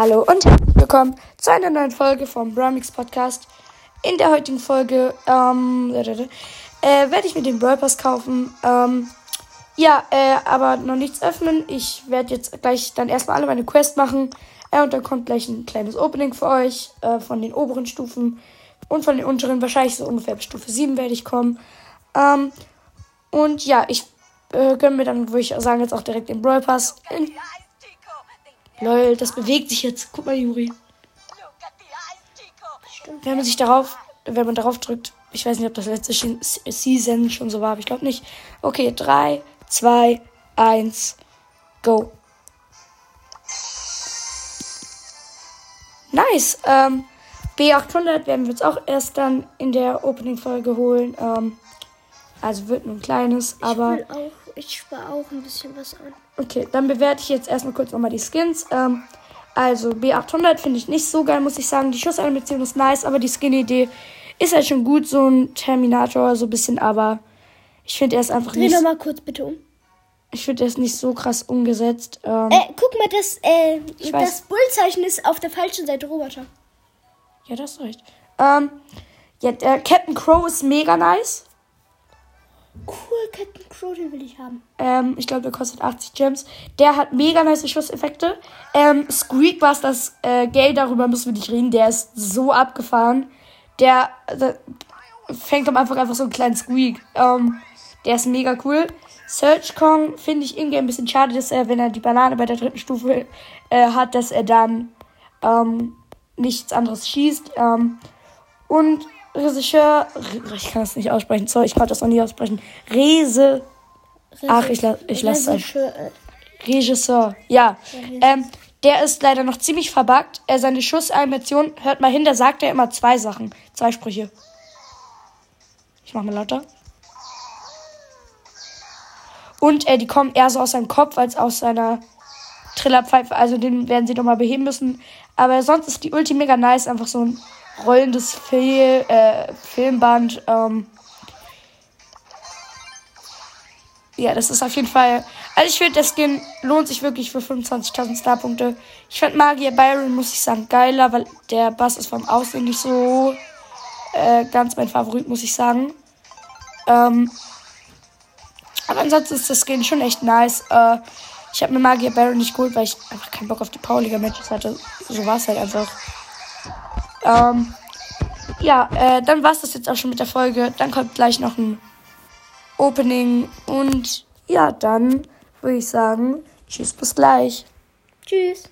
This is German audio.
Hallo und herzlich willkommen zu einer neuen Folge vom Bramix Podcast. In der heutigen Folge ähm, äh, werde ich mir den Brawl Pass kaufen. Ähm, ja, äh, aber noch nichts öffnen. Ich werde jetzt gleich dann erstmal alle meine Quests machen. Äh, und dann kommt gleich ein kleines Opening für euch äh, von den oberen Stufen und von den unteren. Wahrscheinlich so ungefähr bis Stufe 7 werde ich kommen. Ähm, und ja, ich äh, gönne mir dann, würde ich sagen, jetzt auch direkt den Brawl Pass. In Lol, das bewegt sich jetzt. Guck mal, Juri. Wenn man sich darauf, wenn man darauf drückt, ich weiß nicht, ob das letzte Season schon so war, aber ich glaube nicht. Okay, 3, 2, 1, go. Nice. Ähm, B800 werden wir uns auch erst dann in der Opening-Folge holen. Ähm, also wird nur ein kleines, aber. Ich spare auch ein bisschen was an. Okay, dann bewerte ich jetzt erstmal kurz nochmal die Skins. Ähm, also B800 finde ich nicht so geil, muss ich sagen. Die Schussanimation ist nice, aber die Skin-Idee ist halt schon gut. So ein Terminator, so ein bisschen, aber ich finde er ist einfach Dreh nicht. noch mal kurz bitte um. Ich finde er ist nicht so krass umgesetzt. Ähm, Äh, guck mal, das, äh, weiß. das Bullzeichen ist auf der falschen Seite, Roboter. ja, das ist recht. Ähm, ja, der Captain Crow ist mega nice. Cool, Captain Crow, den will ich haben. Ähm, ich glaube, der kostet 80 Gems. Der hat mega nice Schusseffekte. Ähm, Squeak war das äh, Geld, darüber müssen wir nicht reden. Der ist so abgefahren. Der, der fängt am Anfang einfach so einen kleinen Squeak. Ähm, der ist mega cool. Search Kong finde ich irgendwie ein bisschen schade, dass er, wenn er die Banane bei der dritten Stufe äh, hat, dass er dann ähm, nichts anderes schießt. Ähm, und Regisseur, Re- ich kann das nicht aussprechen, sorry, ich kann das noch nie aussprechen. Rese, Ach, ich la- ich lass es Regisseur, äh, Regisseur, ja. Ähm, der ist leider noch ziemlich verbuggt. Äh, seine Schussanimation, hört mal hin, da sagt er immer zwei Sachen, zwei Sprüche. Ich mach mal lauter. Und äh, die kommen eher so aus seinem Kopf als aus seiner Trillerpfeife. Also den werden sie doch mal beheben müssen. Aber sonst ist die Ulti mega nice. Einfach so ein rollendes Fil äh, Filmband. Ähm, ja, das ist auf jeden Fall. Also ich finde, der Skin lohnt sich wirklich für 25.000 Starpunkte. Ich fand Magier Byron, muss ich sagen, geiler, weil der Bass ist vom Aussehen nicht so äh, ganz mein Favorit, muss ich sagen. Ähm, aber ansonsten ist das Skin schon echt nice. Äh, ich habe mir Magier Baron nicht geholt, weil ich einfach keinen Bock auf die Powerliga Matches hatte. So war es halt einfach. Ähm, ja, äh, dann war es das jetzt auch schon mit der Folge. Dann kommt gleich noch ein Opening und ja, dann würde ich sagen, tschüss, bis gleich. Tschüss.